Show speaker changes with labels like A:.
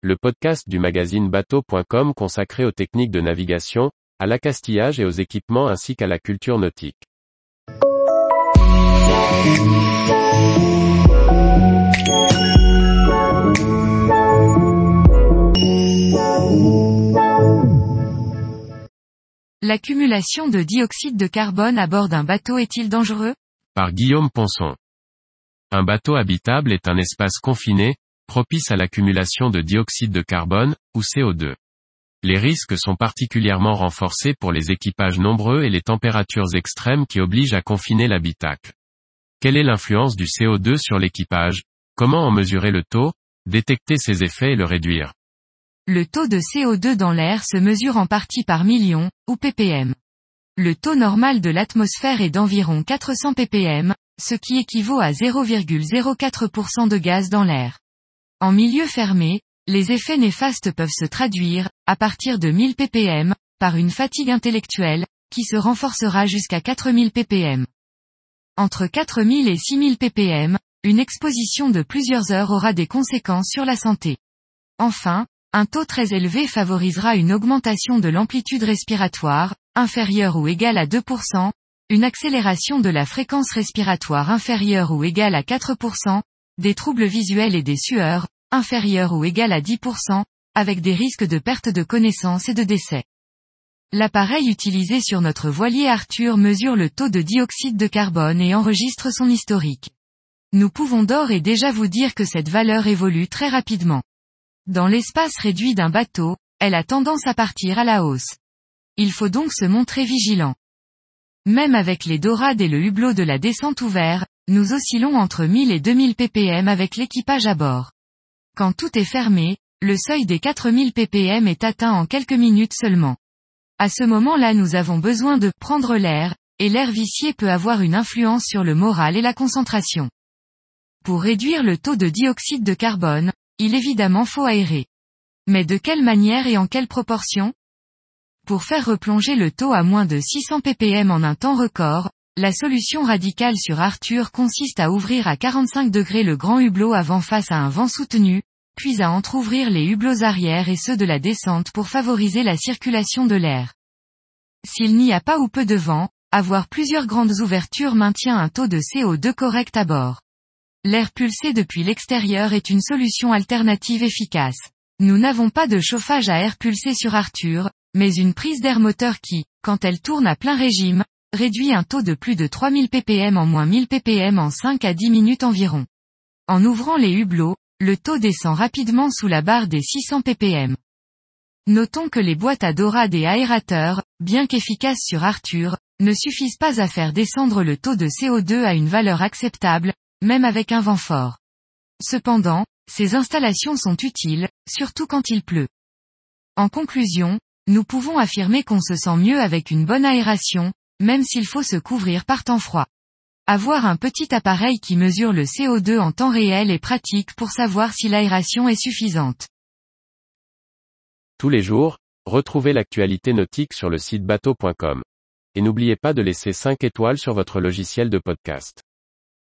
A: le podcast du magazine bateau.com consacré aux techniques de navigation, à l'accastillage et aux équipements ainsi qu'à la culture nautique.
B: L'accumulation de dioxyde de carbone à bord d'un bateau est-il dangereux?
A: Par Guillaume Ponson. Un bateau habitable est un espace confiné, propice à l'accumulation de dioxyde de carbone, ou CO2. Les risques sont particulièrement renforcés pour les équipages nombreux et les températures extrêmes qui obligent à confiner l'habitacle. Quelle est l'influence du CO2 sur l'équipage? Comment en mesurer le taux? Détecter ses effets et le réduire
B: Le taux de CO2 dans l'air se mesure en partie par million, ou ppm. Le taux normal de l'atmosphère est d'environ 400 ppm, ce qui équivaut à 0,04% de gaz dans l'air. En milieu fermé, les effets néfastes peuvent se traduire, à partir de 1000 ppm, par une fatigue intellectuelle, qui se renforcera jusqu'à 4000 ppm. Entre 4000 et 6000 ppm, une exposition de plusieurs heures aura des conséquences sur la santé. Enfin, un taux très élevé favorisera une augmentation de l'amplitude respiratoire, inférieure ou égale à 2%, une accélération de la fréquence respiratoire inférieure ou égale à 4%, des troubles visuels et des sueurs, inférieurs ou égales à 10%, avec des risques de perte de connaissance et de décès. L'appareil utilisé sur notre voilier Arthur mesure le taux de dioxyde de carbone et enregistre son historique. Nous pouvons d'or et déjà vous dire que cette valeur évolue très rapidement. Dans l'espace réduit d'un bateau, elle a tendance à partir à la hausse. Il faut donc se montrer vigilant. Même avec les dorades et le hublot de la descente ouvert, nous oscillons entre 1000 et 2000 ppm avec l'équipage à bord. Quand tout est fermé, le seuil des 4000 ppm est atteint en quelques minutes seulement. À ce moment-là nous avons besoin de prendre l'air, et l'air vicié peut avoir une influence sur le moral et la concentration. Pour réduire le taux de dioxyde de carbone, il évidemment faut aérer. Mais de quelle manière et en quelle proportion? Pour faire replonger le taux à moins de 600 ppm en un temps record, la solution radicale sur Arthur consiste à ouvrir à 45 degrés le grand hublot avant face à un vent soutenu, puis à entr'ouvrir les hublots arrière et ceux de la descente pour favoriser la circulation de l'air. S'il n'y a pas ou peu de vent, avoir plusieurs grandes ouvertures maintient un taux de CO2 correct à bord. L'air pulsé depuis l'extérieur est une solution alternative efficace. Nous n'avons pas de chauffage à air pulsé sur Arthur, mais une prise d'air moteur qui, quand elle tourne à plein régime, réduit un taux de plus de 3000 ppm en moins 1000 ppm en 5 à 10 minutes environ. En ouvrant les hublots, le taux descend rapidement sous la barre des 600 ppm. Notons que les boîtes à dorade et aérateurs, bien qu'efficaces sur Arthur, ne suffisent pas à faire descendre le taux de CO2 à une valeur acceptable, même avec un vent fort. Cependant, ces installations sont utiles, surtout quand il pleut. En conclusion, nous pouvons affirmer qu'on se sent mieux avec une bonne aération, même s'il faut se couvrir par temps froid. Avoir un petit appareil qui mesure le CO2 en temps réel est pratique pour savoir si l'aération est suffisante.
A: Tous les jours, retrouvez l'actualité nautique sur le site bateau.com. Et n'oubliez pas de laisser 5 étoiles sur votre logiciel de podcast.